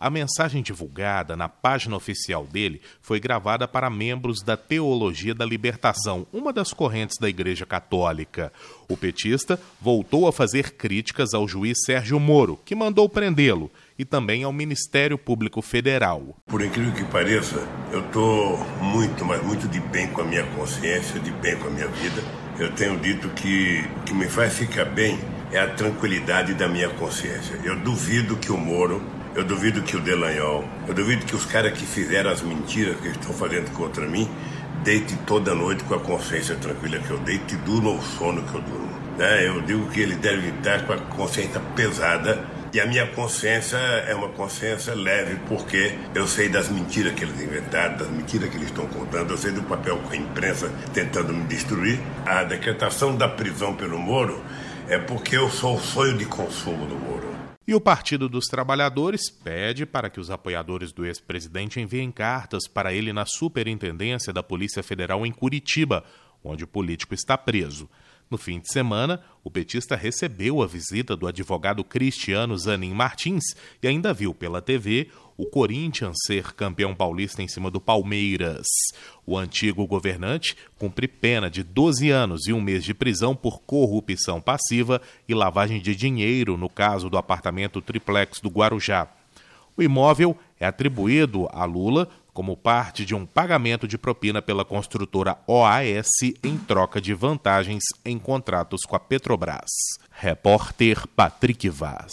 A mensagem divulgada na página oficial dele foi gravada para membros da Teologia da Libertação, uma das correntes da Igreja Católica. O petista voltou a fazer críticas ao juiz Sérgio Moro, que mandou prendê-lo, e também ao Ministério Público Federal. Por incrível que pareça, eu estou muito, mas muito de bem com a minha consciência, de bem com a minha vida. Eu tenho dito que o que me faz ficar bem é a tranquilidade da minha consciência. Eu duvido que o Moro eu duvido que o Delanhol, eu duvido que os caras que fizeram as mentiras que estão fazendo contra mim, deite toda noite com a consciência tranquila que eu deito e durma o sono que eu durmo. Né? Eu digo que ele deve estar com a consciência pesada e a minha consciência é uma consciência leve, porque eu sei das mentiras que eles inventaram, das mentiras que eles estão contando, eu sei do papel com a imprensa tentando me destruir. A decretação da prisão pelo Moro é porque eu sou o sonho de consumo do Moro. E o Partido dos Trabalhadores pede para que os apoiadores do ex-presidente enviem cartas para ele na Superintendência da Polícia Federal em Curitiba, onde o político está preso. No fim de semana, o petista recebeu a visita do advogado Cristiano Zanin Martins e ainda viu pela TV o Corinthians ser campeão paulista em cima do Palmeiras. O antigo governante cumpre pena de 12 anos e um mês de prisão por corrupção passiva e lavagem de dinheiro no caso do apartamento triplex do Guarujá. O imóvel é atribuído a Lula como parte de um pagamento de propina pela construtora OAS em troca de vantagens em contratos com a Petrobras. Repórter Patrick Vaz.